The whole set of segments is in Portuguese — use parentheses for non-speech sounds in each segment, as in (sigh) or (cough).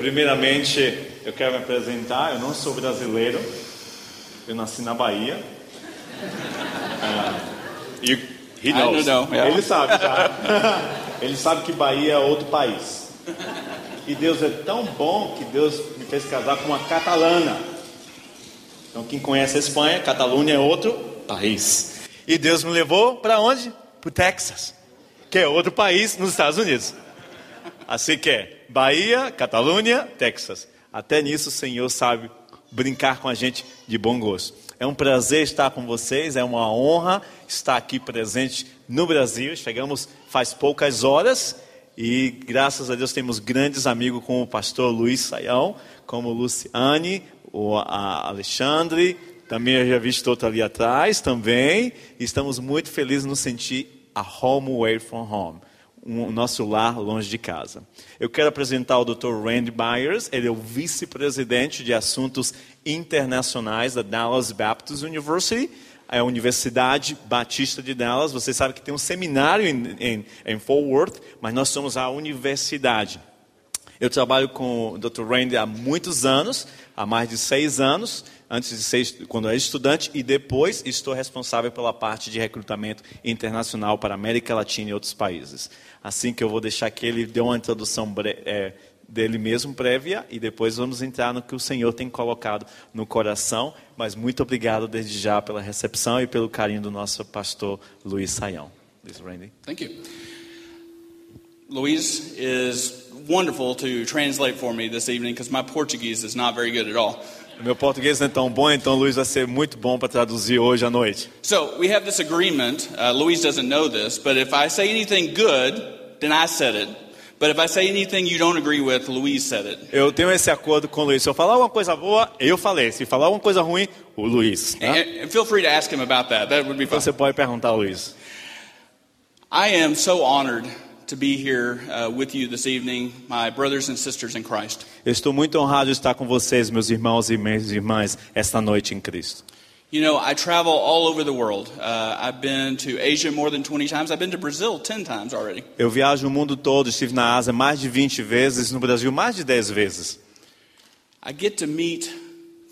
Primeiramente, eu quero me apresentar. Eu não sou brasileiro. Eu nasci na Bahia. Ah, e he knows. know, yeah. Ele sabe, tá? (laughs) Ele sabe que Bahia é outro país. E Deus é tão bom que Deus me fez casar com uma catalana. Então, quem conhece a Espanha, Catalunha é outro país. E Deus me levou para onde? Para o Texas, que é outro país nos Estados Unidos. Assim que é Bahia, Catalunha, Texas. Até nisso o Senhor sabe brincar com a gente de bom gosto. É um prazer estar com vocês, é uma honra estar aqui presente no Brasil. Chegamos faz poucas horas e graças a Deus temos grandes amigos como o pastor Luiz Saião, como Luciane, o Alexandre, também eu já visto outro ali atrás também. Estamos muito felizes no sentir a home away from home o nosso lar longe de casa. Eu quero apresentar o Dr. Randy Byers, ele é o vice-presidente de assuntos internacionais da Dallas Baptist University, é a Universidade Batista de Dallas. Você sabe que tem um seminário em, em, em Fort Worth, mas nós somos a universidade. Eu trabalho com o Dr. Randy há muitos anos, há mais de seis anos, antes de ser quando era estudante, e depois estou responsável pela parte de recrutamento internacional para América Latina e outros países. Assim que eu vou deixar que ele dê uma introdução é, dele mesmo prévia e depois vamos entrar no que o Senhor tem colocado no coração. Mas muito obrigado desde já pela recepção e pelo carinho do nosso pastor Luiz Saião. This Randy. Thank you. Luis is wonderful to translate for me this evening because my Portuguese is not very good at all. Meu português não é tão bom, então Luiz vai ser muito bom para traduzir hoje à noite. So we have this agreement. Uh, Luis doesn't know this, but if I say anything good, then I said it. But if I say anything you don't agree with, Luis said it. Eu tenho esse acordo com o Luiz. Se eu falar alguma coisa boa, eu falei. Se falar alguma coisa ruim, o Luiz. Tá? And, and feel free to ask him about that. That would be fun. Você pode perguntar ao Luiz. I am so honored to be here uh, with you this evening, my brothers and sisters in Christ. Eu estou muito honrado de estar com vocês, meus irmãos e minhas irmãs, esta noite em Cristo. You know, I travel all over the world. Uh, I've been to Asia more than 20 times. I've been to Brazil 10 times already. Eu viajo o mundo todo, estive na Ásia mais de 20 vezes, no Brasil mais de 10 vezes. I get to meet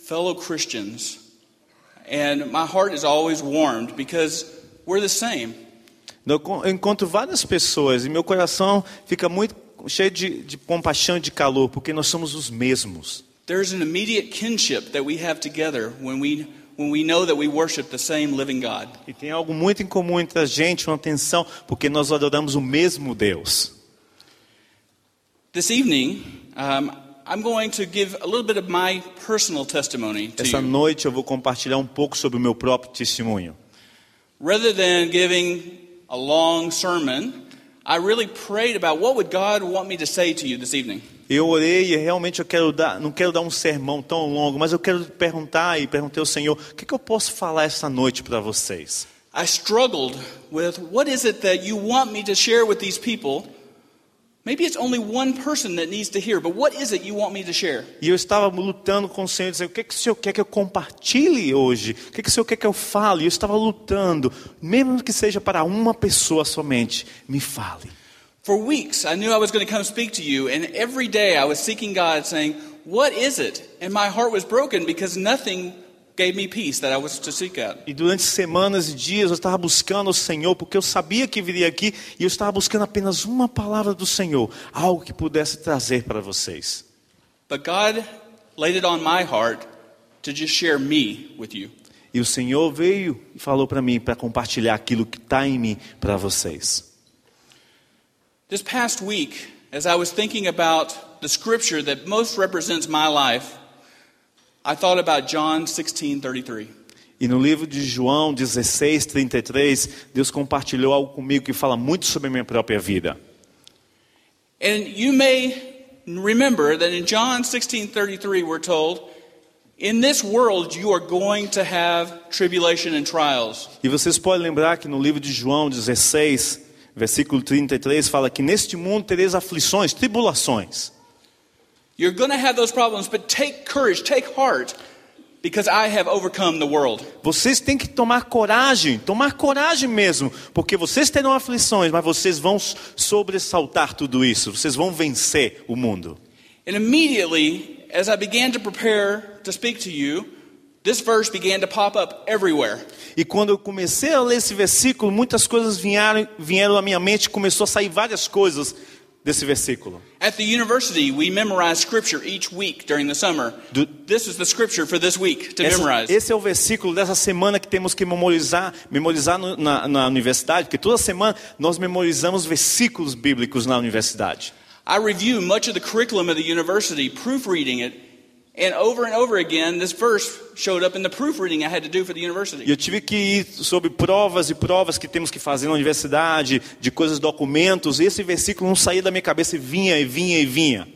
fellow Christians, and my heart is always warmed because we're the same. Eu encontro várias pessoas e meu coração fica muito cheio de, de compaixão e de calor, porque nós somos os mesmos. There's an immediate kinship that we have together when we when we know that we worship the same living God. E tem algo muito em comum entre a gente, uma tensão, porque nós adoramos o mesmo Deus. This evening, um, I'm going to give a little bit of my personal testimony to Essa noite eu vou compartilhar um pouco sobre o meu próprio testemunho. Rather than giving a long sermon, I really prayed about what would God want me to say to you this evening. Eu orei e realmente eu quero dar, não quero dar um sermão tão longo, mas eu quero perguntar e perguntei ao Senhor, o que, que eu posso falar esta noite para vocês? I struggled with what is it that you want me to share with these people? Maybe it's only one person that needs to hear, but what is it you want me to share? E eu estava lutando com o Senhor, dizendo, o que, que o Senhor quer que eu compartilhe hoje? O que, que o Senhor quer que eu fale? E eu estava lutando, mesmo que seja para uma pessoa somente, me fale. For weeks, I knew I was going to come speak to you, and every day I was seeking God, saying, What is it? And my heart was broken because nothing gave me peace that I was to seek out. E durante semanas e dias eu estava buscando o Senhor, porque eu sabia que viria aqui, e eu estava buscando apenas uma palavra do Senhor, algo que pudesse trazer para vocês. But God laid it on my heart to just share me with you. E o Senhor veio e falou para mim para compartilhar aquilo que está em mim para vocês. This past week, as I was thinking about the scripture that most represents my life, I thought about John 16:33. E no livro de João 16, 33, Deus compartilhou algo comigo que fala muito sobre a minha própria vida. And you may remember that in John 16:33 we're told, "In this world you are going to have tribulation and trials." E vocês podem lembrar que no livro de João 16, versículo 33, fala que neste mundo tereis aflições, tribulações. You're going to have those problems, but take courage, take heart, because I have overcome the world. Vocês têm que tomar coragem, tomar coragem mesmo, porque vocês terão aflições, mas vocês vão sobressaltar tudo isso, vocês vão vencer o mundo. And immediately, as I began to prepare to speak to you, this verse began to pop up everywhere. E quando eu comecei a ler esse versículo, muitas coisas vieram, vieram à minha mente, começou a sair várias coisas desse versículo. At the university, we memorize scripture each week during the summer. This is the scripture for this week to Essa- memorize. esse é o versículo dessa semana que temos que memorizar, memorizar no- na, na universidade, porque toda semana nós memorizamos versículos bíblicos na universidade. I review much of the curriculum of the university, proofreading it, and over and over again, this verse showed up in the proofreading I had to do for the E university. eu tive que ir sobre provas e provas que temos que fazer na universidade, de coisas, documentos, e esse versículo não saía da minha cabeça e vinha e vinha e vinha.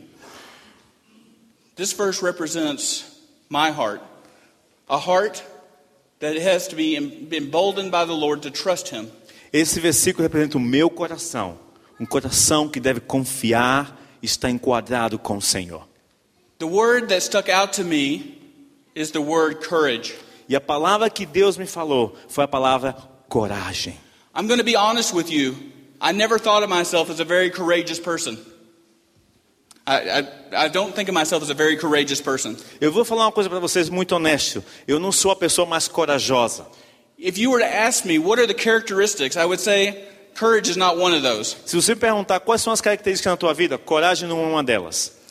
This verse represents my heart, a heart that has to be em- emboldened by the Lord to trust Him. Esse versículo representa o meu coração, um coração que deve confiar e estar enquadrado com o Senhor. The word that stuck out to me is the word courage. E a palavra que Deus me falou foi a palavra coragem. I'm going to be honest with you. I never thought of myself as a very courageous person. I, I, I don't think of myself as a very courageous person. Eu vou falar uma coisa para vocês muito honesto. Eu não sou a pessoa mais corajosa. If you were to ask me what are the characteristics, I would say courage is not one of those. Se você perguntar quais são as características na tua vida, coragem não é uma delas.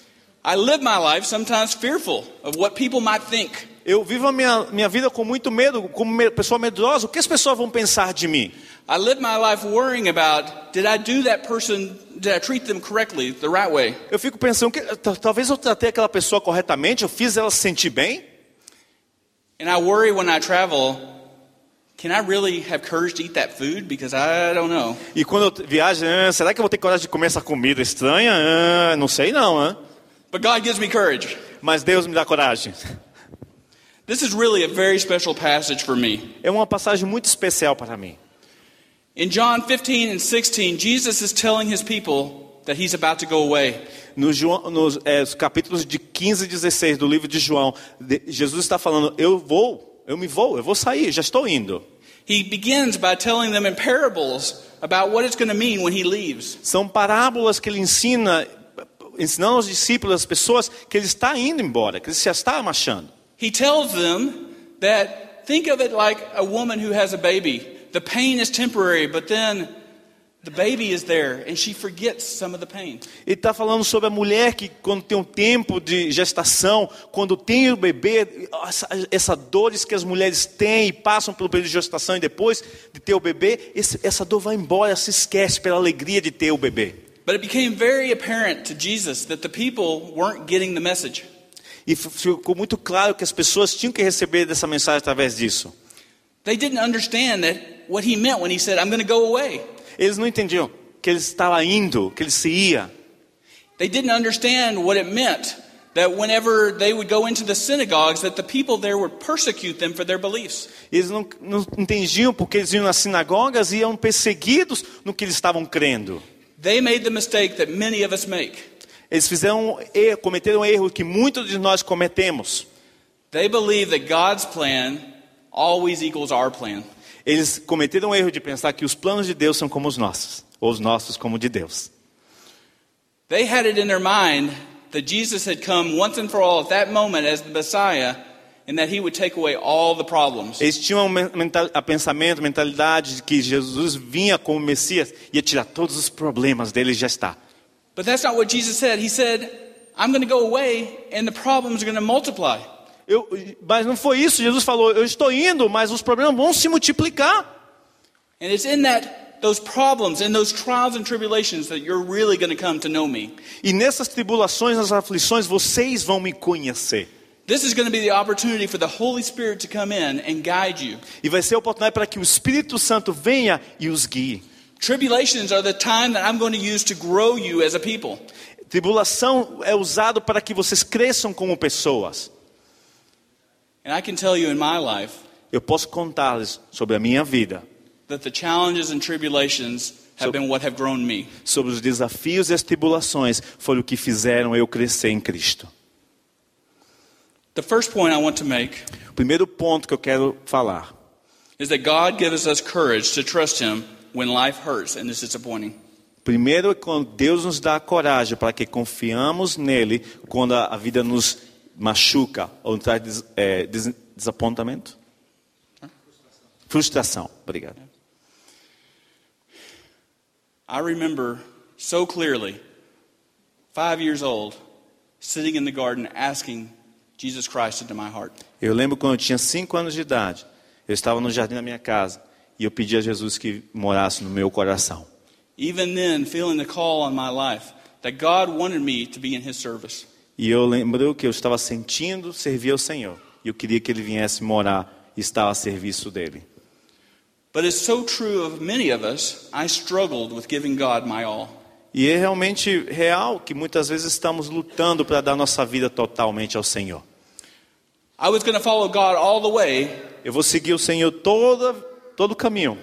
I live my life sometimes fearful of what people might think. Eu vivo a minha, minha vida com muito medo, como me- pessoa medrosa. O que as pessoas vão pensar de mim? I live my life worrying about did I do that person, did I treat them correctly, the right way? Eu fico pensando que talvez eu tratei aquela pessoa corretamente, eu fiz ela se sentir bem. And I worry when I travel, can I really have courage to eat that food? Because I don't know. E quando eu viajo, ah, será que eu vou ter coragem de comer essa comida estranha? Ah, não sei não, ah. But God gives me courage. mas Deus me dá coragem. This is really a very special passage for me. É uma passagem muito especial para mim. In John 15 and 16, Jesus is telling his people that he's about to go away. No João, nos é, os capítulos de 15 e 16 do livro de João, de- Jesus está falando: Eu vou, eu me vou, eu vou sair, já estou indo. He begins by telling them in parables about what it's going to mean when he leaves. São parábolas que ele ensina, ensinando aos discípulos, às pessoas, que ele está indo embora, que ele já está marchando. He tells them that think of it like a woman who has a baby. The pain is temporary, but then the baby is there and she forgets some of the pain. Ele está falando sobre a mulher que, quando tem um tempo de gestação, quando tem o bebê, essa, essa dores que as mulheres têm e passam pelo período de gestação e depois de ter o bebê, esse- essa dor vai embora, se esquece pela alegria de ter o bebê. But it became very apparent to Jesus that the people weren't getting the message. E ficou muito claro que as pessoas tinham que receber dessa mensagem através disso. They didn't understand that what he meant when he said, I'm going to go away. Eles não entendiam que ele estava indo, que ele se ia. They didn't understand what it meant that whenever they would go into the synagogues that the people there would persecute them for their beliefs. Eles não, não entendiam porque eles iam nas sinagogas e iam perseguidos no que eles estavam crendo. They made the mistake that many of us make. Eles fizeram cometeram um erro que muitos de nós cometemos. They believe that God's plan always equals our plan. Eles cometeram o erro de pensar que os planos de Deus são como os nossos, ou os nossos como de Deus. They had it in their mind that Jesus had come once and for all at that moment as the Messiah and that he would take away all the problems. Eles tinham a pensamento, a mentalidade de que Jesus vinha como Messias e ia tirar todos os problemas deles já está. But that's not what Jesus said. He said, I'm going to go away and the problems are going to multiply. Eu, mas não foi isso. Jesus falou: Eu estou indo, mas os problemas vão se multiplicar. And it's in that those problems and those trials and tribulations that you're really going to come to know me. E nessas tribulações, nas aflições, vocês vão me conhecer. This is going to be the opportunity for the Holy Spirit to come in and guide you. E vai ser a oportunidade para que o Espírito Santo venha e os guie. Tribulations are the time that I'm going to use to grow you as a people. Tribulação é usado para que vocês cresçam como pessoas. And I can tell you in my life Eu posso contar-lhes sobre a minha vida, that the challenges and tribulations have been what have grown me. sobre os desafios e as tribulações, foram o que fizeram eu crescer em Cristo. The first point I want to make O primeiro ponto que eu quero falar is that God gives us courage to trust Him when life hurts and is disappointing. Primeiro é quando Deus nos dá a coragem para que confiamos nele quando a vida nos machuca ou traz des, é, des- desapontamento. Frustração. Obrigado. I remember so clearly, five years old, sitting in the garden asking Jesus Christ into my heart. Eu lembro quando eu tinha cinco anos de idade, eu estava no jardim da minha casa e eu pedi a Jesus que morasse no meu coração. Even then, feeling the call on my life that God wanted me to be in His service. E eu lembro que eu estava sentindo servir ao Senhor. E eu queria que Ele viesse morar e estar a serviço dele. But it's so true of many of us, I struggled with giving God my all. E é realmente real que muitas vezes estamos lutando para dar nossa vida totalmente ao Senhor. I was going to follow God all the way Eu vou seguir o Senhor toda, todo o caminho,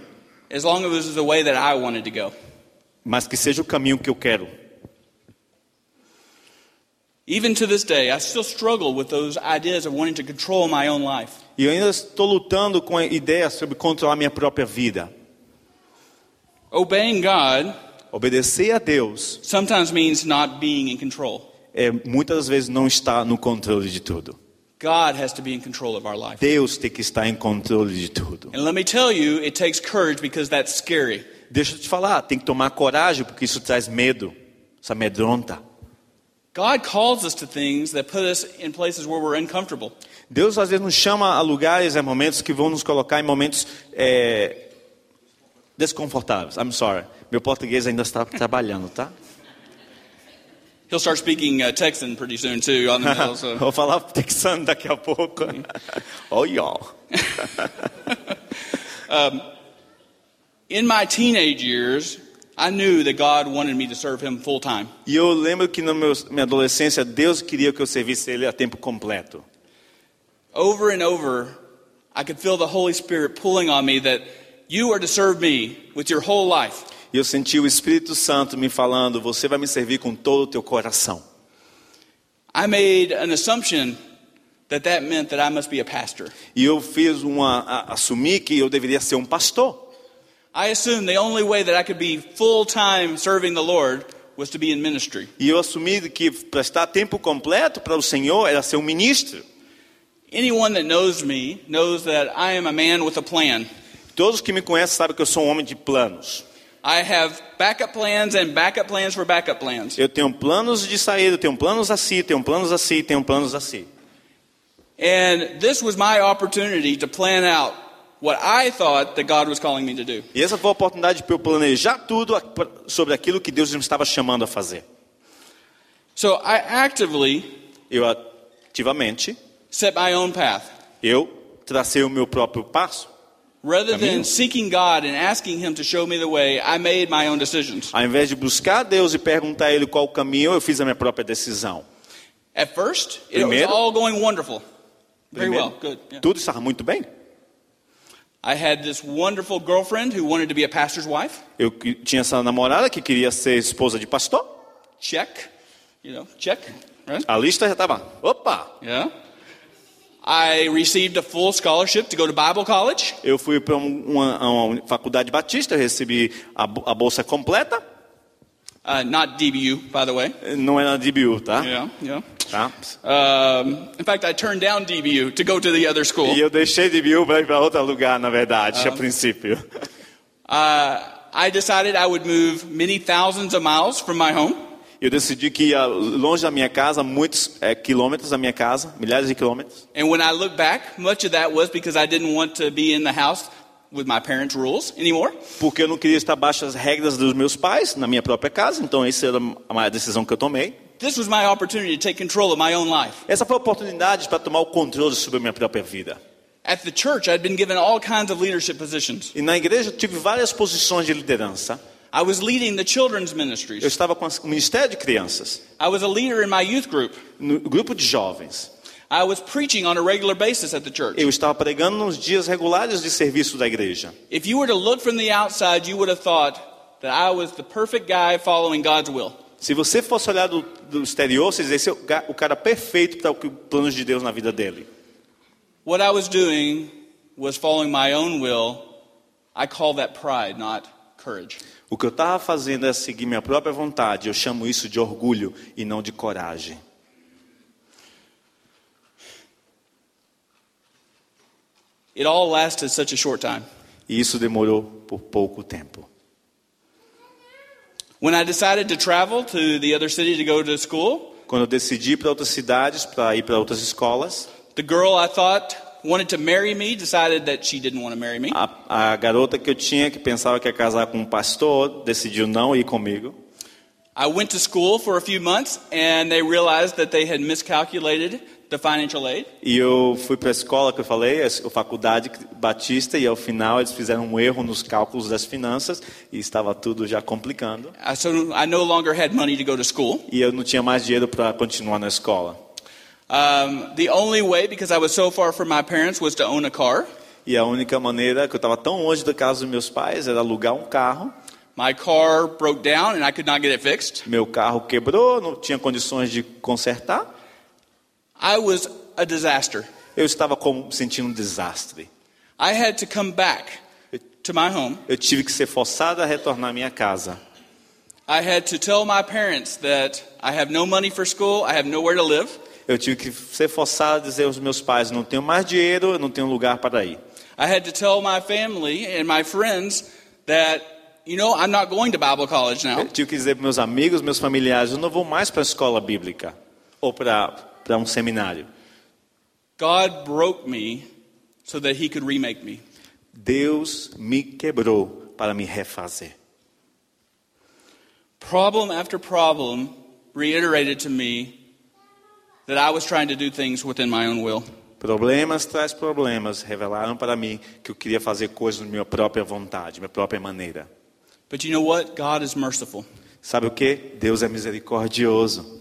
as long as it was the way that I wanted to go. mas que seja o caminho que eu quero. Even to this day, I still struggle with those ideas of wanting to control my own life. E eu ainda estou lutando com a ideia sobre controlar minha própria vida. Obeying God Obedecer a Deus sometimes means not being in control. é muitas vezes não estar no controle de tudo. God has to be in control of our life. Deus tem que estar em controle de tudo. And let me tell you, it takes courage because that's scary. Deixa eu te falar, tem que tomar coragem porque isso traz medo, isso amedronta. God calls us to things that put us in places where we're uncomfortable. Deus às vezes nos chama a lugares, a momentos que vão nos colocar em momentos é, desconfortáveis. I'm sorry, meu português ainda está trabalhando, tá? He'll start speaking uh, Texan pretty soon too on the (laughs) middle. So. Vou falar texano daqui a pouco. (laughs) Oh, y'all. (laughs) In my teenage years, I knew that God wanted me to serve Him full time. E eu lembro que na minha adolescência, Deus queria que eu servisse Ele a tempo completo. Over and over, I could feel the Holy Spirit pulling on me that you are to serve me with your whole life. E eu senti o Espírito Santo me falando: Você vai me servir com todo o teu coração. I made an assumption that that meant that I must be a pastor. E eu fiz uma. A, assumi que eu deveria ser um pastor. I assumed the only way that I could be full time serving the Lord was to be in ministry. E eu assumi que prestar tempo completo para o Senhor era ser um ministro. Anyone that knows me knows that I am a man with a plan. Todos que me conhecem sabem que eu sou um homem de planos. I have backup plans and backup plans for backup plans. Eu tenho planos de saída, tenho planos assim, tenho planos assim, tenho planos assim. And this was my opportunity to plan out what I thought that God was calling me to do. E essa foi a oportunidade para eu planejar tudo sobre aquilo que Deus me estava chamando a fazer. So I actively Eu ativamente, set my own path. eu tracei o meu próprio passo. Rather than seeking God and asking Him to show me the way, I made my own decisions. Ao invés de buscar Deus e perguntar a Ele qual o caminho, eu fiz a minha própria decisão. At first, it was Primeiro- all going wonderful. Very Primeiro, well, good. yeah. Tudo estava muito bem. I had this wonderful girlfriend who wanted to be a pastor's wife. Eu tinha essa namorada que queria ser esposa de pastor. Check. You know, check. Right? A lista já estava. Opa! Yeah. I received a full scholarship to go to Bible college. Eu fui para um- uma, uma faculdade batista, eu recebi a, a bolsa completa. Uh, not DBU, by the way. Não é na DBU, tá? Yeah, yeah. Tá? Um, in fact, I turned down DBU to go to the other school. E eu deixei DBU para ir para outro lugar, na verdade, a princípio. Uh, I decided I would move many thousands of miles from my home. Eu decidi que ia longe da minha casa, muitos é, quilômetros da minha casa, milhares de quilômetros. And when I look back, much of that was because I didn't want to be in the house with my parents' rules anymore. Porque eu não queria estar abaixo das regras dos meus pais, na minha própria casa. Então, essa era a maior decisão que eu tomei. This was my opportunity to take control of my own life. Essa foi a oportunidade para tomar o controle sobre a minha própria vida. At the church, I'd been given all kinds of leadership positions. E na igreja eu tive várias posições de liderança. I was leading the children's Eu ministries. estava com o Ministério de Crianças, I was a leader in my youth group. no grupo de jovens. I was preaching on a regular basis at the church. Eu estava pregando nos dias regulares de serviço da igreja. If you were to look from the outside, you would have thought that I was the perfect guy following God's will. Se você fosse olhar do, do exterior, você dizer, esse é o cara perfeito para o planos de Deus na vida dele. What I was doing was following my own will. I call that pride, not courage. O que eu estava fazendo é seguir minha própria vontade. Eu chamo isso de orgulho e não de coragem. It all lasted such a short time. E isso demorou por pouco tempo. When I decided to travel to the other city to go to school, Quando eu decidi para outras cidades, para ir para outras escolas, the girl I thought wanted to marry me decided that she didn't want to marry me. a, a garota que eu tinha, que pensava que ia casar com um pastor, decidiu não ir comigo. I went to school for a few months and they realized that they had miscalculated the financial aid. E eu fui para a escola que eu falei, a faculdade batista, e ao final eles fizeram um erro nos cálculos das finanças e estava tudo já complicando. I, so I no longer had money to go to school. E eu não tinha mais dinheiro para continuar na escola. Um, the only way, because I was so far from my parents, was to own a car. E a única maneira que eu estava tão longe da casa dos meus pais era alugar um carro. My car broke down and I could not get it fixed. Meu carro quebrou, não tinha condições de consertar. I was a disaster. Eu estava como, sentindo um desastre. I had to come back to my home. Eu tive que ser forçado a retornar à minha casa. I had to tell my parents that I have no money for school, I have nowhere to live. Eu tive que ser forçado a dizer aos meus pais: não tenho mais dinheiro, eu não tenho lugar para ir. I had to tell my family and my friends that, you know, I'm not going to Bible college Eu now. tive que dizer para meus amigos, meus familiares: eu não vou mais para a escola bíblica ou para, para um seminário. God broke me so that He could remake me. Deus me quebrou para me refazer. Problem after problem reiterated to me that I was trying to do things within my own will. Problemas traz problemas revelaram para mim que eu queria fazer coisas na minha própria vontade, minha própria maneira. But you know what? God is merciful. Sabe o que? Deus é misericordioso.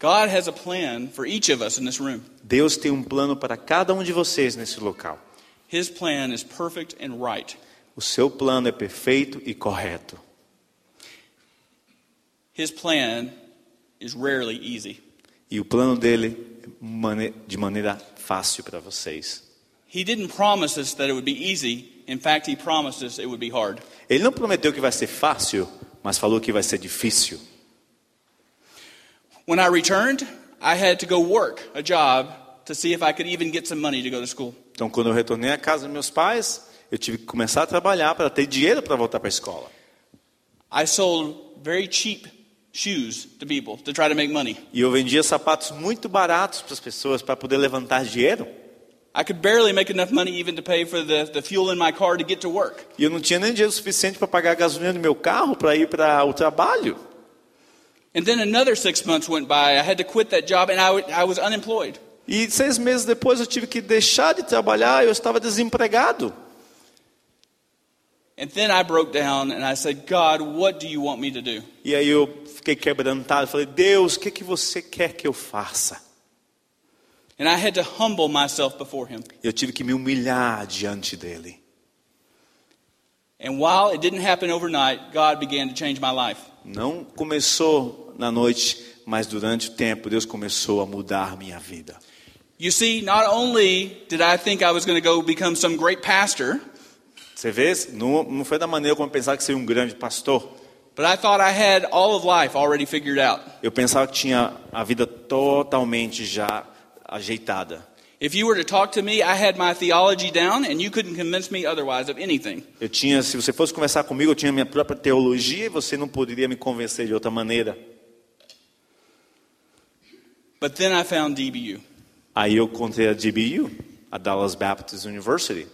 God has a plan for each of us in this room. Deus tem um plano para cada um de vocês nesse local. His plan is perfect and right. O seu plano é perfeito e correto. His plan is rarely easy. E o plano dele de maneira fácil para vocês. He didn't promise us that it would be easy. In fact, He promised us it would be hard. Ele não prometeu que vai ser fácil, mas falou que vai ser difícil. When I returned, I had to go work a job to see if I could even get some money to go to school. Então, quando eu retornei à casa dos meus pais, eu tive que começar a trabalhar para ter dinheiro para voltar para a escola. I sold very cheap shoes to people to try to make money. E eu vendia sapatos muito baratos para as pessoas para poder levantar dinheiro. I could barely make enough money even to pay for the, the fuel in my car to get to work. E eu não tinha nem dinheiro suficiente para pagar a gasolina do meu carro para ir para o trabalho. And then another six months went by. I had to quit that job and I, I was unemployed. E seis meses depois eu tive que deixar de trabalhar, eu estava desempregado. And then I broke down and I said, God, what do you want me to do? E aí eu fiquei quebrantado, falei, Deus, o que, que você quer que eu faça? And I had to humble myself before Him. Eu tive que me humilhar diante dele. And while it didn't happen overnight, God began to change my life. Não começou na noite, mas durante o tempo Deus começou a mudar minha vida. You see, not only did I think I was going to go become some great pastor, Você vê? Não, não foi da maneira como eu pensava que seria um grande pastor. but I thought I had all of life already figured out. Eu pensava que tinha a vida totalmente já ajeitada. If you were to talk to me, I had my theology down, and you couldn't convince me otherwise of anything. Eu tinha, se você fosse conversar comigo, eu tinha minha própria teologia e você não poderia me convencer de outra maneira. But then I found DBU. Aí eu encontrei a DBU, a Dallas Baptist University.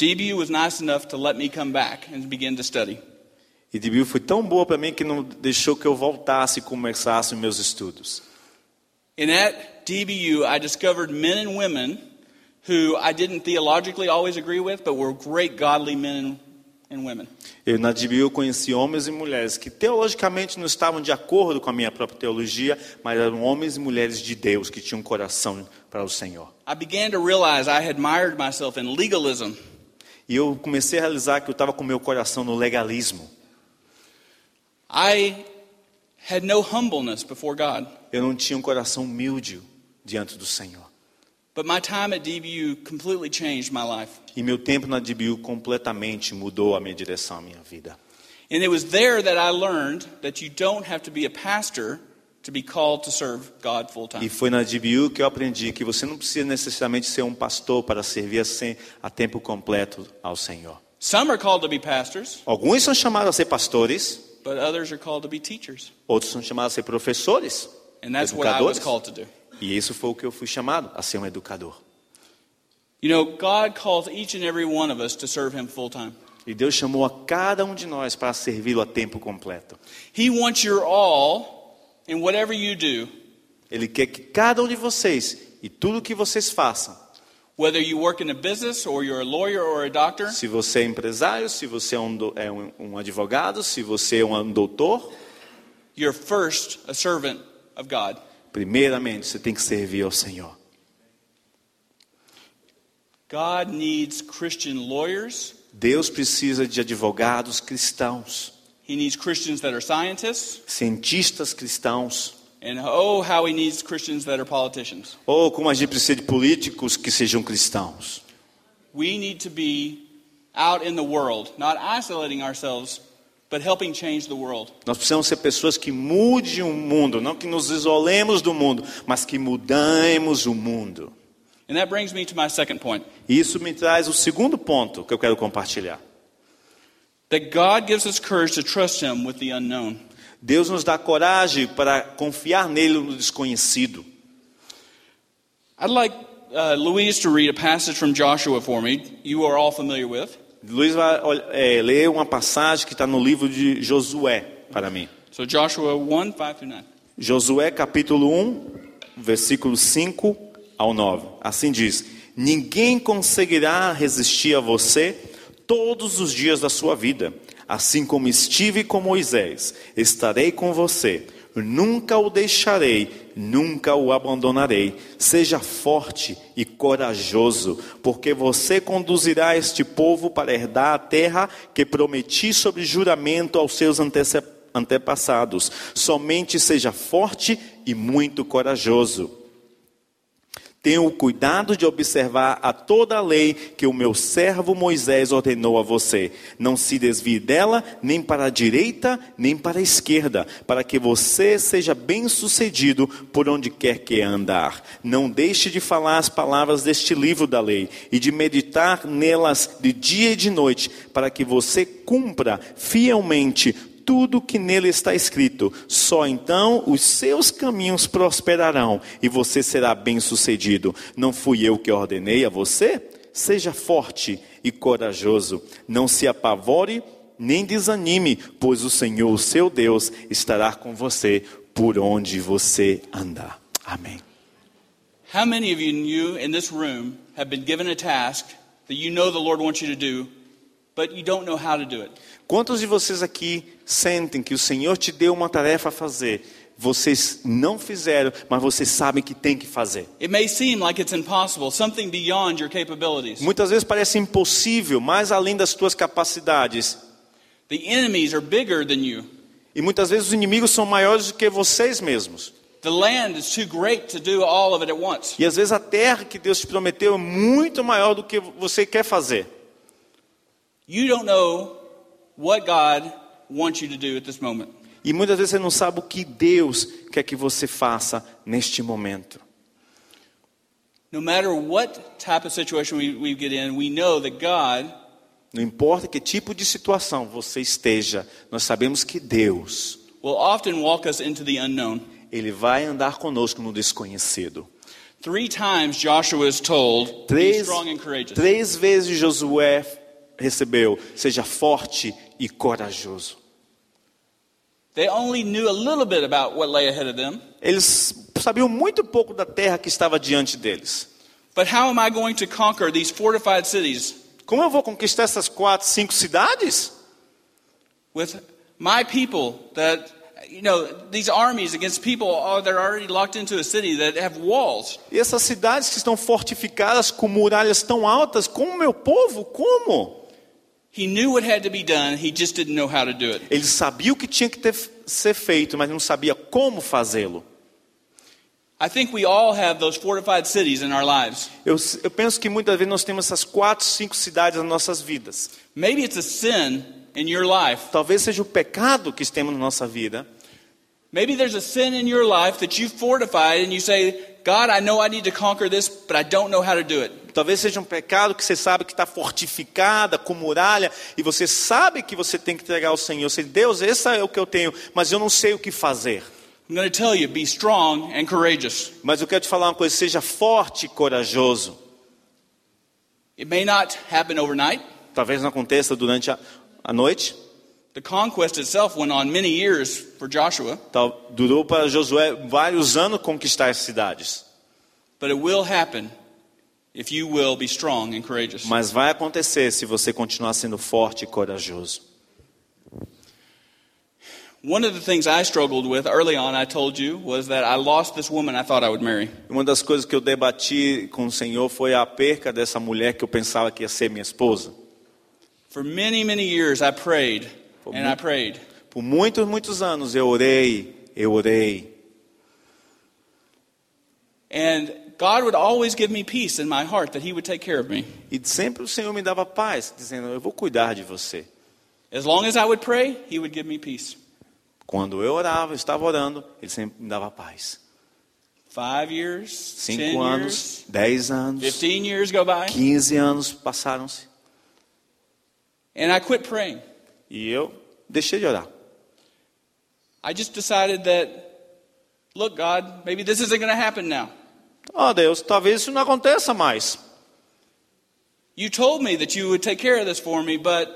DBU was nice enough to let me come back and begin to study. E DBU foi tão boa para mim que não deixou que eu voltasse e começasse meus estudos. And at DBU, I discovered men and women who I didn't theologically always agree with, but were great godly men and women. Eu na DBU conheci homens e mulheres que teologicamente não estavam de acordo com a minha própria teologia, mas eram homens e mulheres de Deus que tinham um coração para o Senhor. I began to realize I had mired myself in legalism. E eu comecei a realizar que eu estava com meu coração no legalismo. I had no humbleness before God. Eu não tinha um coração humilde diante do Senhor. But my time at DBU completely changed my life. E meu tempo na DBU completamente mudou a minha direção, a minha vida. And it was there that I learned that you don't have to be a pastor to be called to serve God full E time. foi na DBU que eu aprendi que você não precisa necessariamente ser um pastor para servir assim a tempo completo ao Senhor. Some are called to be pastors, Alguns são chamados a ser pastores, but others are called to be teachers. outros são chamados a ser professores, And that's what I was called to do. E isso foi o que eu fui chamado, a ser um educador. You know, God calls each and every one of us to serve Him full time. E Deus chamou a cada um de nós para servi-lo a tempo completo. He wants your all in whatever you do, Ele quer que cada um de vocês e tudo que vocês façam, whether you work in a business or you're a lawyer or a doctor, se você é empresário, se você é um, do- é um- um advogado, se você é um doutor, you're first a servant of God. primeiramente você tem que servir ao Senhor. God needs Christian lawyers. Deus precisa de advogados cristãos, He needs Christians that are scientists. cientistas cristãos, And oh, how he needs Christians that are politicians. ou como a gente precisa de políticos que sejam cristãos. We need to be out in the world, not isolating ourselves, but helping change the world. Nós precisamos ser pessoas que mudem o mundo, não que nos isolemos do mundo, mas que mudemos o mundo. And that brings me to my second point isso me traz o segundo ponto que eu quero compartilhar. That God gives us courage to trust him with the unknown. Deus nos dá coragem para confiar nele no desconhecido. I'd like uh, Louise to read a passage from Joshua for me, you are all familiar with. Luiz vai é, ler uma passagem que está no livro de Josué para mim. So, Joshua 1 5 through 9. Josué capítulo 1, versículo 5 ao 9. Assim diz: Ninguém conseguirá resistir a você todos os dias da sua vida. Assim como estive com Moisés, estarei com você. Nunca o deixarei, nunca o abandonarei. Seja forte e corajoso, porque você conduzirá este povo para herdar a terra que prometi sob juramento aos seus antepassados. Somente seja forte e muito corajoso. Tenha o cuidado de observar a toda a lei que o meu servo Moisés ordenou a você. Não se desvie dela nem para a direita nem para a esquerda, para que você seja bem-sucedido por onde quer que andar. Não deixe de falar as palavras deste livro da lei e de meditar nelas de dia e de noite, para que você cumpra fielmente tudo que nele está escrito. Só então os seus caminhos prosperarão e você será bem-sucedido. Não fui eu que ordenei a você? Seja forte e corajoso. Não se apavore nem desanime, pois o Senhor, o seu Deus, estará com você por onde você andar. Amém. How many of you in this room have been given a task that you know the Lord wants you to do, but you don't know how to do it? Quantos de vocês aqui sentem que o Senhor te deu uma tarefa a fazer? Vocês não fizeram, mas vocês sabem que tem que fazer. It may seem like it's impossible, something beyond your capabilities. Muitas vezes parece impossível, mais além das tuas capacidades. The enemies are bigger than you. E muitas vezes os inimigos são maiores do que vocês mesmos. E às vezes a terra que Deus te prometeu é muito maior do que você quer fazer. You don't know what God wants you to do at this moment. E muitas vezes você não sabe o que Deus quer que você faça neste momento. No matter what type of situation we, we get in, we know that God Não importa que tipo de situação você esteja, nós sabemos que Deus, will often walk us into the unknown. Ele vai andar conosco no desconhecido. Three times Joshua is told, be Três, strong and courageous. três vezes Josué recebeu, seja forte e corajoso. They only knew a little bit about what lay ahead of them. Eles sabiam muito pouco da terra que estava diante deles. But how am I going to conquer these fortified cities Como eu vou conquistar essas quatro, cinco cidades? with my people that, you know, these armies against people that are already locked into a city that have walls? E essas cidades que estão fortificadas com muralhas tão altas, como meu povo, como? Ele sabia o que tinha que ter, ser feito, mas não sabia como fazê-lo. I think we all have those fortified cities in our lives. Eu, eu penso que muitas vezes nós temos essas quatro, cinco cidades nas nossas vidas. Maybe it's a sin in your life. Talvez seja o pecado que temos na nossa vida. Maybe there's a sin in your life that you fortified and you say, God, I know I need to conquer this, but I don't know how to do it. Talvez seja um pecado que você sabe que está fortificada com muralha e você sabe que você tem que entregar ao Senhor. Você, Deus, esse é o que eu tenho, mas eu não sei o que fazer. I'm going to tell you, be strong and courageous. Mas eu quero te falar uma coisa: seja forte e corajoso. It may not happen overnight. Talvez não aconteça durante a, a noite. The conquest itself went on many years for Joshua, durou para Josué vários anos conquistar as cidades. but it will happen Mas vai acontecer se você continuar sendo forte e corajoso. One of the things I struggled with early on, I told you, was that I lost this woman I thought I would marry. Uma das coisas que eu debati com o Senhor foi a perca dessa mulher que eu pensava que ia ser minha esposa. For many, many years, I prayed For and I prayed. Por muitos, muitos anos eu orei, eu orei. And God would always give me peace in my heart that He would take care of me. E sempre o Senhor me dava paz, dizendo: Eu vou cuidar de você. As long as I would pray, He would give me peace. Quando eu orava, eu estava orando, Ele sempre me dava paz. Five years, Cinco anos, years, dez anos, fifteen years go by, quinze anos passaram-se. and I quit praying. E eu deixei de orar. I just decided that, look, God, maybe this isn't going to happen now. Oh Deus, talvez isso não aconteça mais. You told me that you would take care of this for me, but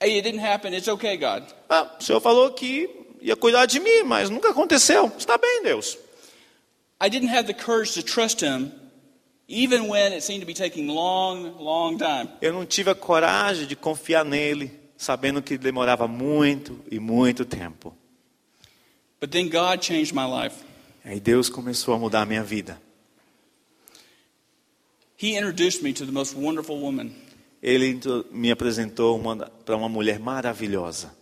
hey, it didn't happen. It's okay, God. Ah, o Senhor falou que ia cuidar de mim, mas nunca aconteceu. Está bem, Deus. I didn't have the courage to trust Him, even when it seemed to be taking long, long time. Eu não tive a coragem de confiar nele, sabendo que demorava muito e muito tempo. But then God changed my life. Aí Deus começou a mudar a minha vida. He introduced me to the most wonderful woman. Ele me apresentou para uma mulher maravilhosa.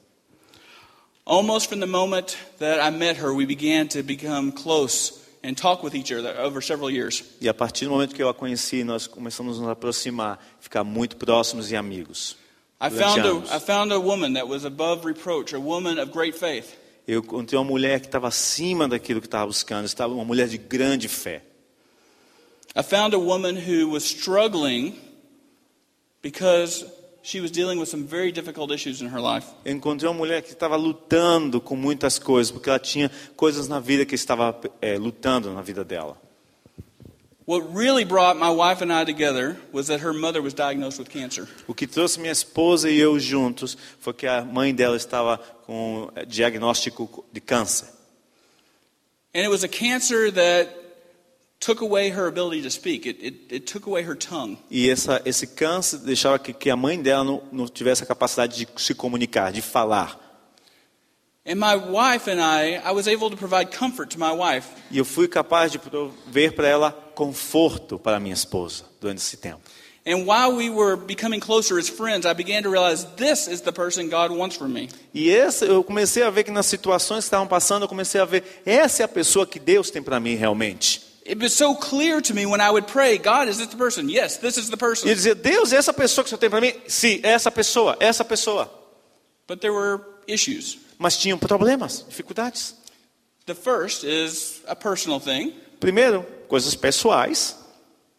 Almost from the moment that I met her, we began to become close and talk with each other over several years. E a partir do momento que eu a conheci, nós começamos a nos aproximar, ficar muito próximos e amigos. I found a, I found a woman that was above reproach, a woman of great faith. Eu encontrei uma mulher que estava acima daquilo que estava buscando, estava uma mulher de grande fé. I found a woman who was struggling because she was dealing with some very difficult issues in her life. Eu encontrei uma mulher que estava lutando com muitas coisas, porque ela tinha coisas na vida que estava é, lutando na vida dela. O que trouxe minha esposa e eu juntos foi que a mãe dela estava com é, diagnóstico de câncer. And it was a cancer that took away her ability to speak. It, it, it took away her tongue. E essa, esse câncer deixava que, que a mãe dela não, não tivesse a capacidade de se comunicar, de falar. And my wife and I, I was able to provide comfort to my wife. E eu fui capaz de prover para ela conforto para minha esposa durante esse tempo. And while we were becoming closer as friends, I began to realize this is the person God wants for me. E essa, eu comecei a ver que nas situações que estavam passando, eu comecei a ver, essa é a pessoa que Deus tem para mim realmente. It was so clear to me when I would pray, God, is this the person? Yes, this is the E person. eu dizia, Deus, é essa pessoa que Senhor tem para mim? Sim, é essa pessoa, é essa pessoa. But there were issues. Mas tinham problemas, dificuldades. The first is a personal thing. Primeiro, coisas pessoais.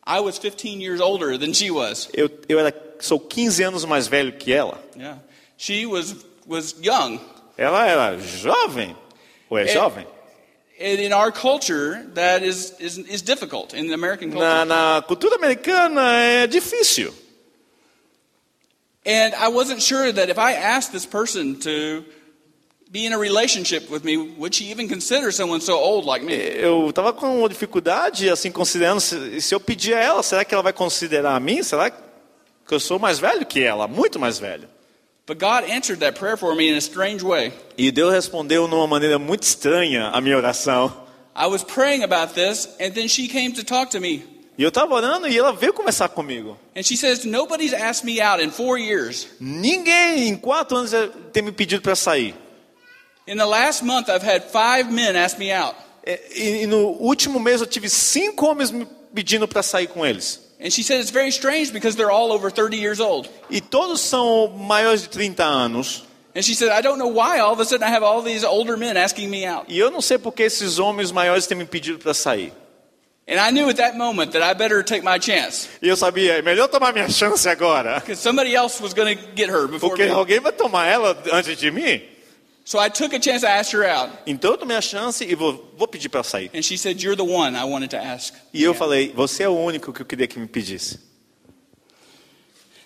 I was 15 years older than she was. Eu, eu era, sou 15 anos mais velho que ela. Yeah. She was was young. Ela era jovem, ou é É. jovem. And in our culture, that is, is, is difficult in the American culture. Na, na cultura americana é difícil. And I wasn't sure that if I asked this person to be in a relationship with me, would she even consider someone so old like me? Eu estava com uma dificuldade, assim, considerando se, se eu pedir a ela, será que ela vai considerar a mim? Será que eu sou mais velho que ela, muito mais velho? But God answered that prayer for me in a strange way. E Deus respondeu de uma maneira muito estranha a minha oração. I was praying about this, and then she came to talk to me. E eu estava orando e ela veio conversar comigo. And she says, Nobody's asked me out in four years. Ninguém em quatro anos tem me pedido para sair. In the last month, I've had five men ask me out. É, E, e no último mês eu tive cinco homens me pedindo para sair com eles. And she said it's very strange because they're all over 30 years old. E todos são maiores de 30 anos. And she said, I don't know why all of a sudden I have all these older men asking me out. E eu não sei porque esses homens maiores têm me pedido para sair. And I knew at that moment that I better take my chance E eu sabia, é melhor tomar minha (laughs) chance agora. because somebody else was going to get her before Porque me. alguém vai tomar ela antes de mim. So I took a chance. I asked her out. Então eu tomei a chance e vou, vou pedir para sair. And she said, You're the one I wanted to ask. E eu falei, você é o único que eu queria que me pedisse.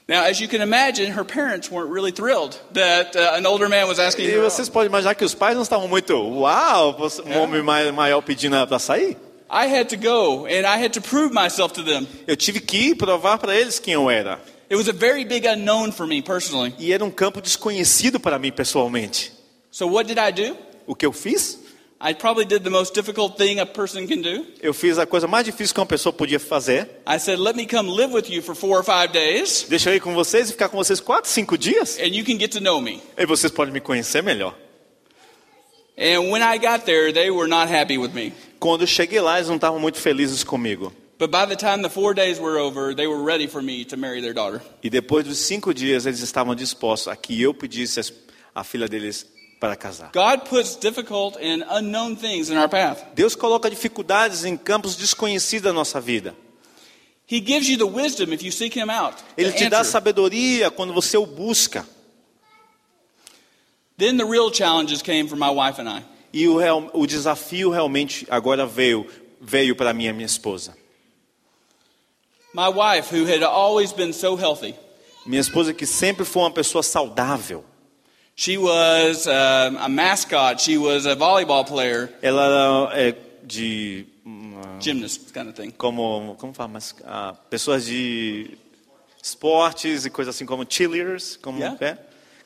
Now, as you can imagine, her parents weren't really thrilled that uh, an older man was asking E her vocês out. podem imaginar que os pais não estavam muito, uau, você- um É. homem mai- maior pedindo ela para sair. I had to go and I had to prove myself to them. Eu tive que ir provar para eles quem eu era. It was a very big unknown for me personally. E era um campo desconhecido para mim pessoalmente. So what did I do? O que eu fiz? I probably did the most difficult thing a person can do. Eu fiz a coisa mais difícil que uma pessoa podia fazer. I said, Let me come live with you for four or five days Deixa eu ir com vocês e ficar com vocês quatro, cinco dias. and you can get to know me. E vocês podem me conhecer melhor. And when I got there, they were not happy with me. Quando eu cheguei lá, eles não estavam muito felizes comigo. But by the time the four days were over, they were ready for me to marry their daughter. E depois dos cinco dias, eles estavam dispostos a que eu pedisse a filha deles para casar. God puts difficult and unknown things in our path. Deus coloca dificuldades em campos desconhecidos da nossa vida. He gives you the wisdom if you seek Him out. Ele te dá sabedoria quando você o busca. Then the real challenges came for my wife and I. E o, real- o desafio realmente agora veio, veio para mim e minha esposa. My wife, who had always been so healthy, Minha esposa que sempre foi uma pessoa saudável. She was um, a mascot, she was a volleyball player, Ela era é, de ah, gymnast kind of thing. como como fala, mas ah, pessoas de esportes e coisas assim como cheerleaders, como Yeah. é,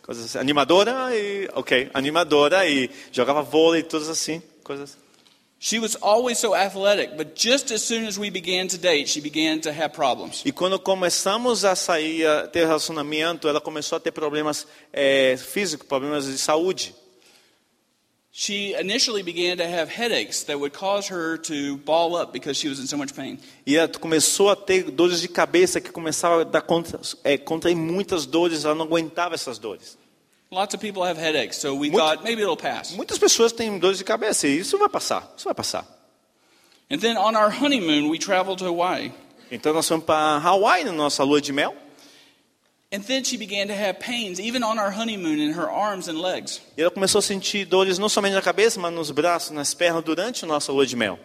coisas assim, animadora e ok, animadora e jogava vôlei, todas assim, coisas. She was always so athletic, but just as soon as we began to date, she began to have problems. E quando começamos a sair, a ter relacionamento, ela começou a ter problemas eh, físicos, problemas de saúde. She initially began to have headaches that would cause her to ball up because she was in so much pain. E ela começou a ter dores de cabeça que começava a dar contra, é, contrair muitas dores, ela não aguentava essas dores. Lots of people have headaches, so we Muito- thought maybe it'll pass. Muitas pessoas têm dores de cabeça e isso vai passar, isso vai passar. And then on our honeymoon, we traveled to Hawaii. Então nós fomos para Hawaii na nossa lua de mel And then she began to have pains, even on our honeymoon, in her arms and legs. e ela começou a sentir dores não somente na cabeça, mas nos braços, nas pernas durante a nossa lua de mel.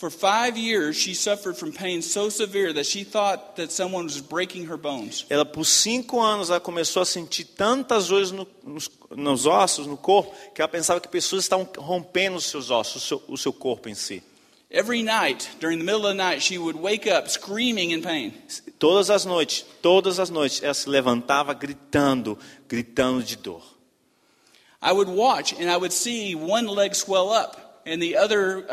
For five years, she suffered from pain so severe that she thought that someone was breaking her bones. Ela por cinco anos ela começou a sentir tantas dores no- nos, nos ossos, no corpo, que ela pensava que pessoas estavam rompendo os seus ossos, o seu, o seu corpo em si. Every night, during the middle of the night, she would wake up screaming in pain. Todas as noites, todas as noites, ela se levantava gritando, gritando de dor. I would watch and I would see one leg swell up and the other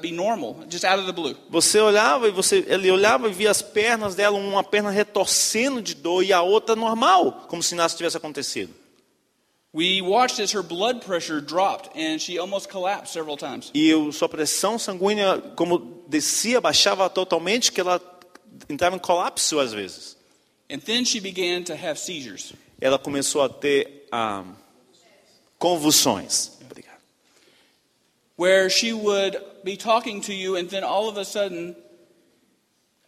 be normal, just out of the blue. Você olhava e você, ele olhava e via as pernas dela, uma perna retorcendo de dor e a outra normal, como se nada tivesse acontecido. We watched as her blood pressure dropped and she almost collapsed several times. E sua pressão sanguínea, como descia, baixava totalmente, que ela entrava em colapso às vezes. And then she began to have seizures. Ela começou a ter ah, convulsões. Where she would be talking to you and then all of a sudden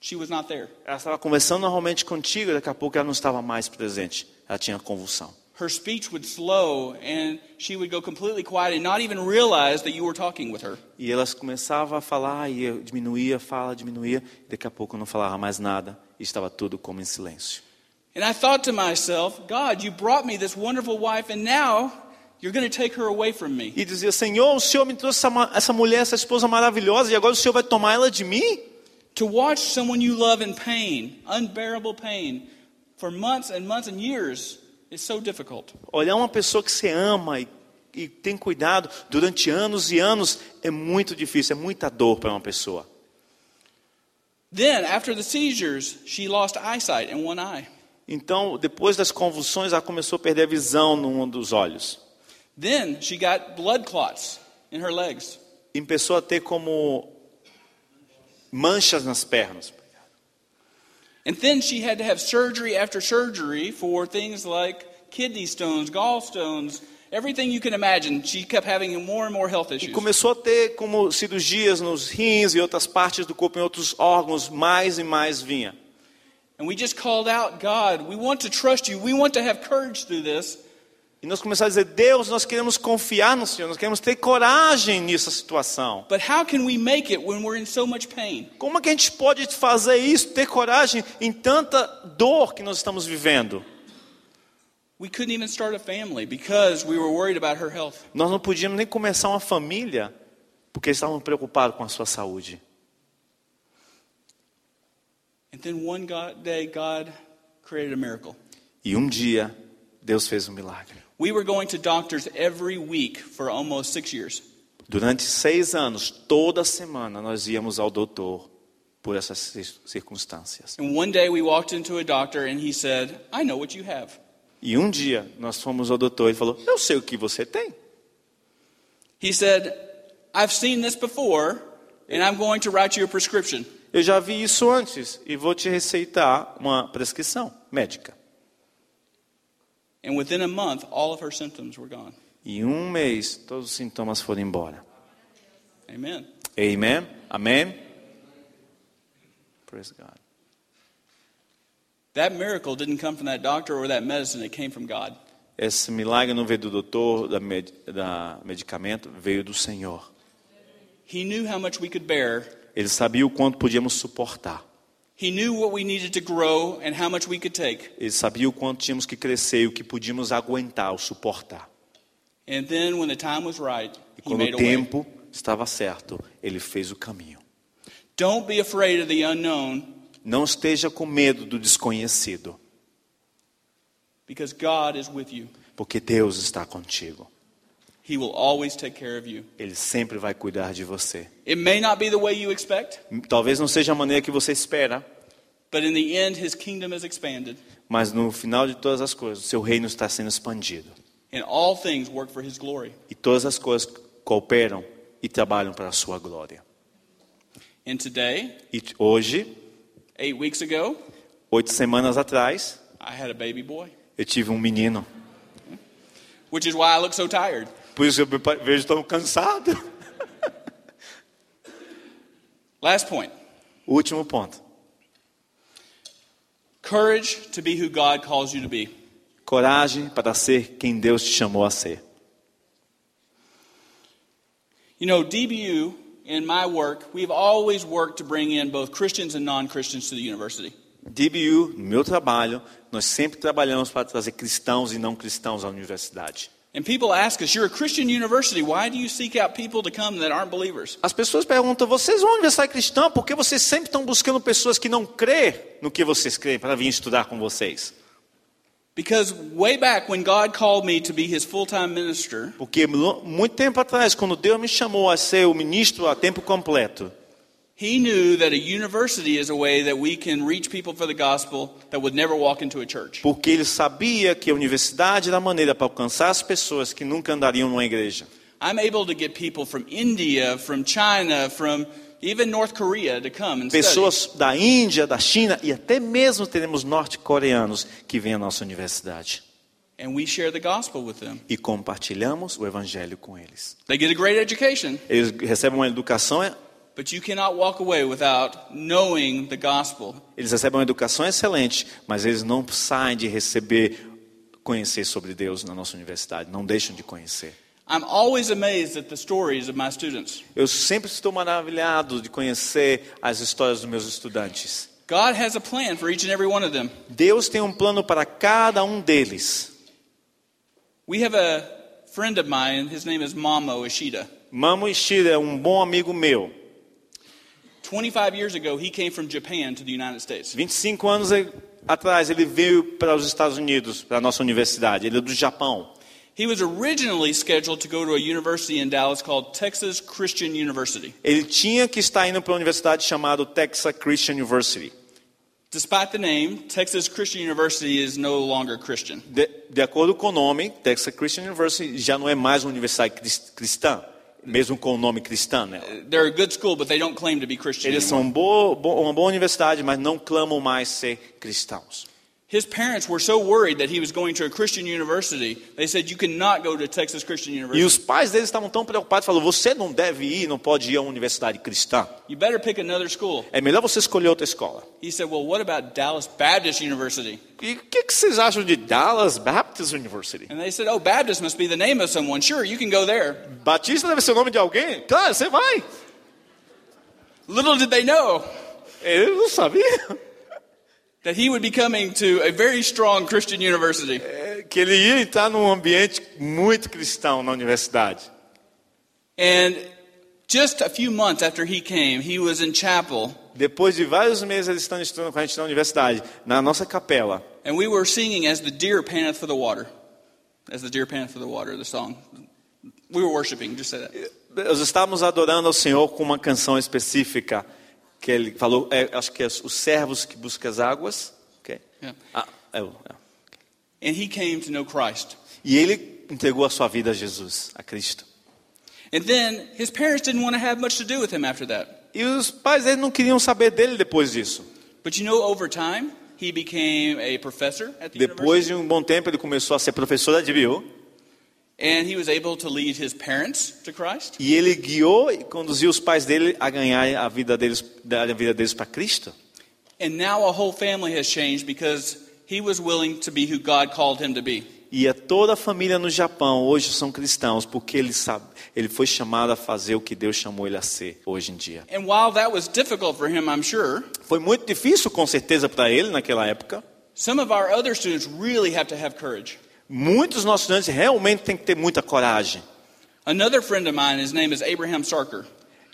she was not there. Ela estava conversando normalmente contigo, e daqui a pouco ela não estava mais presente. Ela tinha convulsão. Her speech would slow and she would go completely quiet and not even realize that you were talking with her. E elas começavam a falar e diminuía, fala, diminuía, e daqui a pouco não falava mais nada e estava tudo como em silêncio. And I thought to myself, God, you brought me this wonderful wife and now you're going to take her away from me. E dizia: Senhor, o Senhor me trouxe essa, essa mulher, essa esposa maravilhosa, e agora o Senhor vai tomar ela de mim? To watch someone you love in pain, unbearable pain, for months and months and years is so difficult. Olhar uma pessoa que você ama e, e tem cuidado durante anos e anos é muito difícil, é muita dor para uma pessoa. Then, after the seizures, she lost eyesight in one eye. Então, depois das convulsões, ela começou a perder a visão num dos olhos. Then she got blood clots in her legs. e começou a ter como manchas nas pernas. And then she had to have surgery after surgery for things like kidney stones, gallstones, everything you can imagine. She kept having more and more health issues. E começou a ter como cirurgias nos rins e outras partes do corpo, em outros órgãos, mais e mais vinha. And we just called out, God, we want to trust you. We want to have courage through this. E nós começamos a dizer, Deus, nós queremos confiar no Senhor, nós queremos ter coragem nessa situação. So? Como é que a gente pode fazer isso, ter coragem em tanta dor que nós estamos vivendo? Nós não podíamos nem começar uma família porque estávamos preocupados com a sua saúde. And then one God, day, God created a miracle. E um dia, Deus fez um milagre. We were going to doctors every week for almost six years. Durante seis anos, toda semana, nós íamos ao doutor por essas cir- circunstâncias. And one day we walked into a doctor and he said, I know what you have. E um dia, nós fomos ao doutor e ele falou: Eu sei o que você tem. He said, I've seen this before and I'm going to write you a prescription. Eu já vi isso antes e vou te receitar uma prescrição médica. And within a month, all of her symptoms were gone. Em um mês, todos os sintomas foram embora. Amen. Amen? Amém? Praise God. That miracle didn't come from that doctor or that medicine, it came from God. Esse milagre não veio do doutor, da, med, da medicamento, veio do Senhor. He knew how much we could bear. Ele sabia o quanto podíamos suportar. He knew what we needed to grow and how much we could take. Ele sabia o quanto tínhamos que crescer e o que podíamos aguentar ou suportar. And then when the time was right, E he quando made o a way. tempo estava certo, ele fez o caminho. Don't be afraid of the unknown Não esteja com medo do desconhecido, because God is with you. porque Deus está contigo. He will always take care of you. Ele sempre vai cuidar de você. It may not be the way you expect, Talvez não seja a maneira que você espera, but in the end, his kingdom is expanded, mas no final de todas as coisas, o seu reino está sendo expandido. and all things work for his glory. E todas as coisas cooperam e trabalham para a sua glória. And today, E hoje, eight weeks ago, oito semanas atrás, I had a baby boy, eu tive um menino. which is why I look so tired. Por isso eu me vejo tão cansado. (laughs) Last point Último ponto. courage to be who God calls you to be. Coragem para ser quem Deus te chamou a ser. You know, DBU, in my work, we've always worked to bring in both Christians and non Christians to the university. DBU, no meu trabalho, nós sempre trabalhamos para trazer cristãos e não cristãos à universidade. And people ask us, You're a Christian university. Why do you seek out people to come that aren't believers? As pessoas perguntam: vocês vão universidade cristã? Por que vocês sempre estão buscando pessoas que não crê no que vocês creem para vir estudar com vocês? Because way back when God called me to be his full time minister, Porque muito tempo atrás, quando Deus me chamou a ser o ministro a tempo completo, he knew that a university is a way that we can reach people for the gospel that would never walk into a church. porque ele sabia que a universidade era a maneira para alcançar as pessoas que nunca andariam numa igreja. I'm able to get people from India, from China, from even North Korea to come and study. Pessoas da Índia, da China e até mesmo teremos norte-coreanos que vêm à nossa universidade. And we share the gospel with them. E compartilhamos o evangelho com eles. They get a great education, Eles recebem uma educação, but you cannot walk away without knowing the gospel. eles recebem uma educação excelente, mas eles não saem de receber conhecer sobre Deus na nossa universidade, não deixam de conhecer. I'm always amazed at the stories of my students. Eu sempre estou maravilhado de conhecer as histórias dos meus estudantes. God has a plan for each and every one of them. Deus tem um plano para cada um deles. We have a friend of mine, his name is Mamo Ishida. Mamo Ishida é um bom amigo meu. 25 years ago, he came from Japan to the United States. 25 anos atrás ele veio para os Estados Unidos, para a nossa universidade. Ele é do Japão. He was originally scheduled to go to a university in Dallas called Texas Christian University. Ele tinha que estar indo para uma universidade chamada Texas Christian University. Despite the name, Texas Christian University is no longer Christian. De, de acordo com o nome, Texas Christian University já não é mais uma universidade cris- cristã. Mesmo com o nome cristão. Né? They're a good school, but they don't claim to be Christian Eles são bo- bo- uma boa universidade, mas não clamam mais ser cristãos. His parents were so worried that he was going to a Christian university, they said, You cannot go to Texas Christian E University. os pais deles estavam tão preocupados, falaram: você não deve ir, não pode ir a uma universidade cristã. You better pick another school. É melhor você escolher outra escola. He said, Well, what about Dallas Baptist University? E o que, que vocês acham de Dallas Baptist University? And they said, Oh, Baptist must be the name of someone. Sure, you can go there. Batista deve ser o nome de alguém? Claro, você vai. Little did they know Ele não sabia that he would be coming to a very strong Christian university. é, que ele ia entrar num ambiente muito cristão na universidade. And just a few months after he came, he was in chapel, Depois de vários meses eles estão estudando com a gente na universidade, na nossa capela. and we were singing as the deer panteth for the water. As the deer panteth for the water, the song. We were worshiping, just say that. Nós estávamos adorando ao Senhor com uma canção específica que ele falou, é, acho que é os servos que buscam as águas. ok? Yeah. Ah, é, é. And he came to know Christ. E ele entregou a sua vida a Jesus, a Cristo. And then his parents didn't want to have much to do with him after that. E os pais dele não queriam saber dele depois disso. But you know, over time, he became a professor at the Depois university, de um bom tempo ele começou a ser professor de bio and he was able to lead his parents to Christ. e ele guiou e conduziu os pais dele a ganhar a vida deles, a vida deles para Cristo. And now a whole family has changed because he was willing to be who God called him to be. E a toda a família no Japão hoje são cristãos porque ele sabe, ele foi chamado a fazer o que Deus chamou ele a ser hoje em dia. And while that was difficult for him, I'm sure, Foi muito difícil com certeza para ele naquela época. some of our other students really have to have courage. Muitos dos nossos estudantes realmente têm que ter muita coragem. Another friend of mine, his name is Abraham Sarker.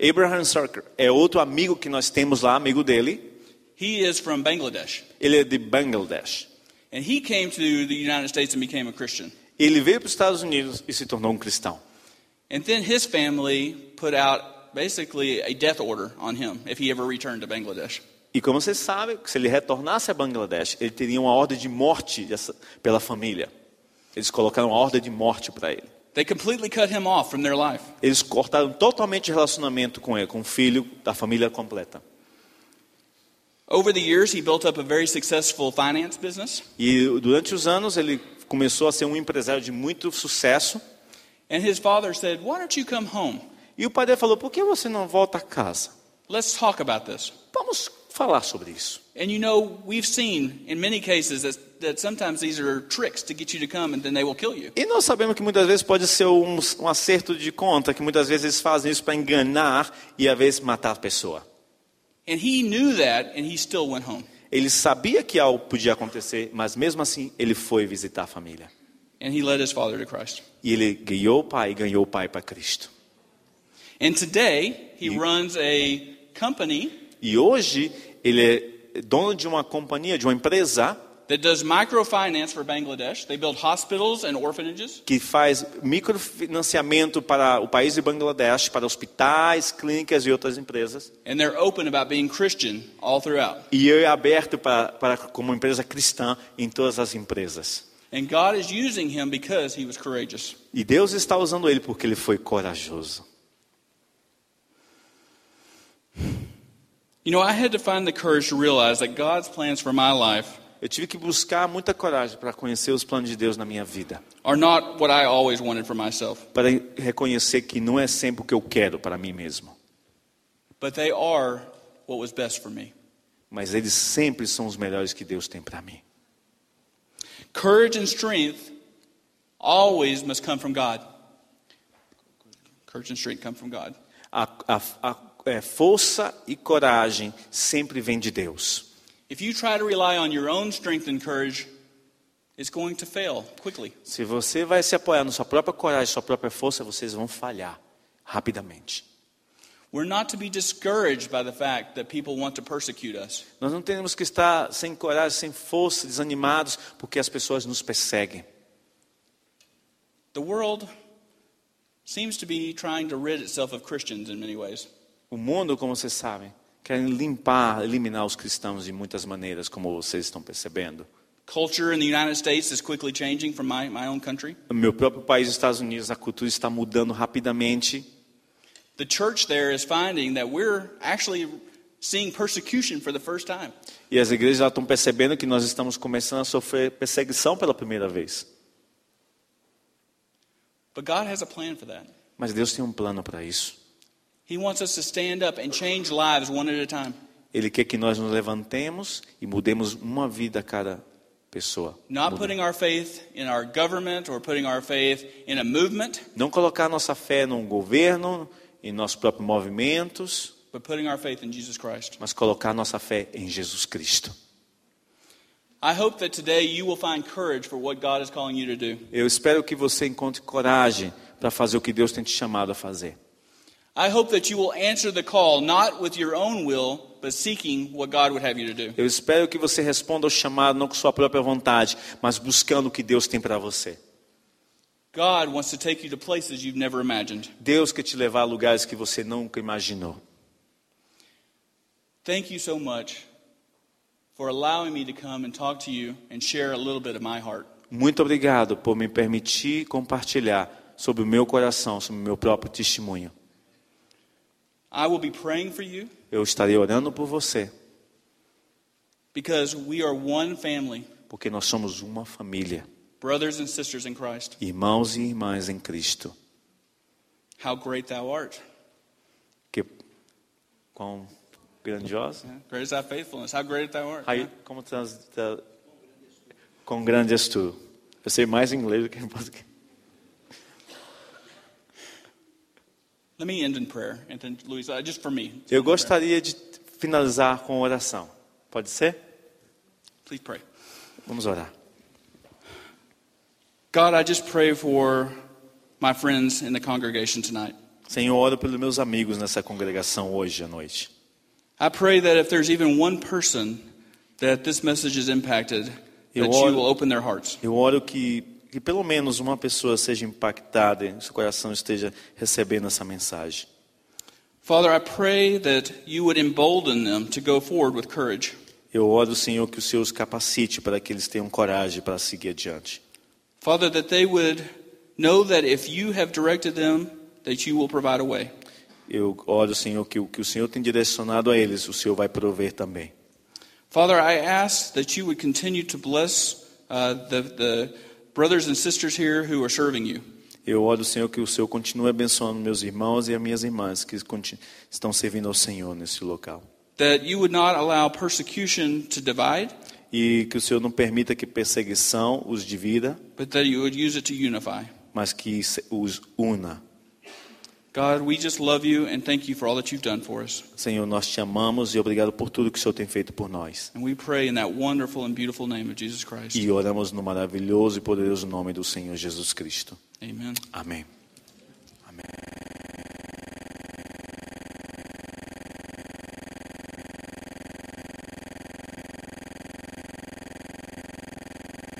Abraham Sarker é outro amigo que nós temos lá, amigo dele. He is from Bangladesh. Ele é de Bangladesh. And he came to the United States and became a Christian. Ele veio para os Estados Unidos e se tornou um cristão. And then his family put out basically a death order on him if he ever returned to Bangladesh. E como você sabe, se ele retornasse a Bangladesh, ele teria uma ordem de morte pela família. Eles colocaram uma ordem de morte para ele. They completely cut him off from their life. Eles cortaram totalmente o relacionamento com ele, com o filho da família completa. Over the years, he built up a very successful finance business. E durante os anos ele começou a ser um empresário de muito sucesso. And his father said, Why don't you come home? E o pai dele falou: Por que você não volta a casa? Let's talk about this. Vamos falar sobre isso. And you know, we've seen in many cases that, that sometimes these are tricks to get you to come and then they will kill you. E nós sabemos que muitas vezes pode ser um, um acerto de conta, que muitas vezes eles fazem isso para enganar e às vezes matar a pessoa. And he knew that and he still went home. Ele sabia que algo podia acontecer, mas mesmo assim ele foi visitar a família. And he led his father to Christ. E ele guiou o pai e ganhou o pai para Cristo. And today, he You- runs a company E hoje ele é dono de uma companhia, de uma empresa that does microfinance for Bangladesh. They build hospitals and orphanages. que faz microfinanciamento para o país de Bangladesh, para hospitais, clínicas e outras empresas. And they're open about being Christian all throughout. E é aberto para, para como empresa cristã em todas as empresas. And God is using him because he was courageous. E Deus está usando ele porque ele foi corajoso. You know, I had to find the courage to realize that God's plans for my life Eu tive que buscar muita coragem para conhecer os planos de Deus na minha vida, are not what I always wanted for myself, para reconhecer que não é sempre o que eu quero para mim mesmo, but they are what was best for me. mas eles sempre são os melhores que Deus tem para mim. Courage and strength always must come from God. Courage and strength come from God. A, a, a é, força e coragem sempre vem de Deus. If you try to rely on your own strength and courage, it's going to fail quickly. Se você vai se apoiar na sua própria coragem, sua própria força, vocês vão falhar rapidamente. We're not to be discouraged by the fact that people want to persecute us. Nós não temos que estar sem coragem, sem força, desanimados, porque as pessoas nos perseguem. The world seems to be trying to rid itself of Christians in many ways. O mundo, como vocês sabem, quer limpar, eliminar os cristãos de muitas maneiras, como vocês estão percebendo. Culture in the United States is quickly changing from my, my own country. No meu próprio país, os Estados Unidos, a cultura está mudando rapidamente. the church there is finding that we're actually seeing persecution for the first time. E as igrejas estão percebendo que nós estamos começando a sofrer perseguição pela primeira vez. But God has a plan for that. Mas Deus tem um plano para isso. Ele quer que nós nos levantemos e mudemos uma vida a cada pessoa. Not Mude. putting our faith in our government or putting our faith in a movement, Não colocar nossa fé num governo, em nossos próprios movimentos, but putting our faith in Jesus Christ. mas colocar nossa fé em Jesus Cristo. I hope that today you will find courage for what God is calling you to do. Eu espero que você encontre coragem para fazer o que Deus tem te chamado a fazer. Eu espero que você responda ao chamado não com sua própria vontade, mas buscando o que Deus tem para você. God wants to take you to places you've never imagined. Deus quer te levar a lugares que você nunca imaginou. Thank you so much for allowing me to come and talk to you and share a little bit of my heart. Muito obrigado por me permitir compartilhar sobre o meu coração, sobre o meu próprio testemunho. I will be praying for you Eu estarei orando por você, because we are one family, porque nós somos uma família, brothers and sisters in Christ. irmãos e irmãs em Cristo. How great thou art. Que quão grandiosa? Yeah, Great is thy faithfulness. How great thou art. Aí, como trans, tra- quão grande és tu? Eu sei mais inglês do que em português. Let me end in prayer, and then Luis, uh, just for me. Eu gostaria de finalizar com oração. Pode ser? Please pray. Vamos orar. God, I just pray for my friends in the congregation tonight. Senhor, oro pelos meus amigos nessa congregação hoje à noite. I pray that if there's even one person that this message is impacted, that Eu you oro- will open their hearts. Eu oro que, que pelo menos uma pessoa seja impactada e seu coração esteja recebendo essa mensagem. Father, I pray that you would embolden them to go forward with courage. Eu oro, Senhor, que o Senhor os capacite para que eles tenham coragem para seguir adiante. Father, that they would know that if you have directed them, that you will provide a way. Eu oro, Senhor, que o que o Senhor tem direcionado a eles, o Senhor vai prover também. Father, I ask that you would continue to bless uh, the, the brothers and sisters here who are serving you. Eu oro, Senhor, que o Senhor continue abençoando meus irmãos e as minhas irmãs que estão servindo ao Senhor nesse local. That you would not allow persecution to divide, E que o Senhor não permita que perseguição os divida, but that you would use it to unify. mas que os una. God, we just love you and thank you for all that you've done for us. Senhor, nós te amamos e obrigado por tudo que o Senhor tem feito por nós. And we pray in that wonderful and beautiful name of Jesus Christ. E oramos no maravilhoso e poderoso nome do Senhor Jesus Cristo. Amen. Amém. Amém.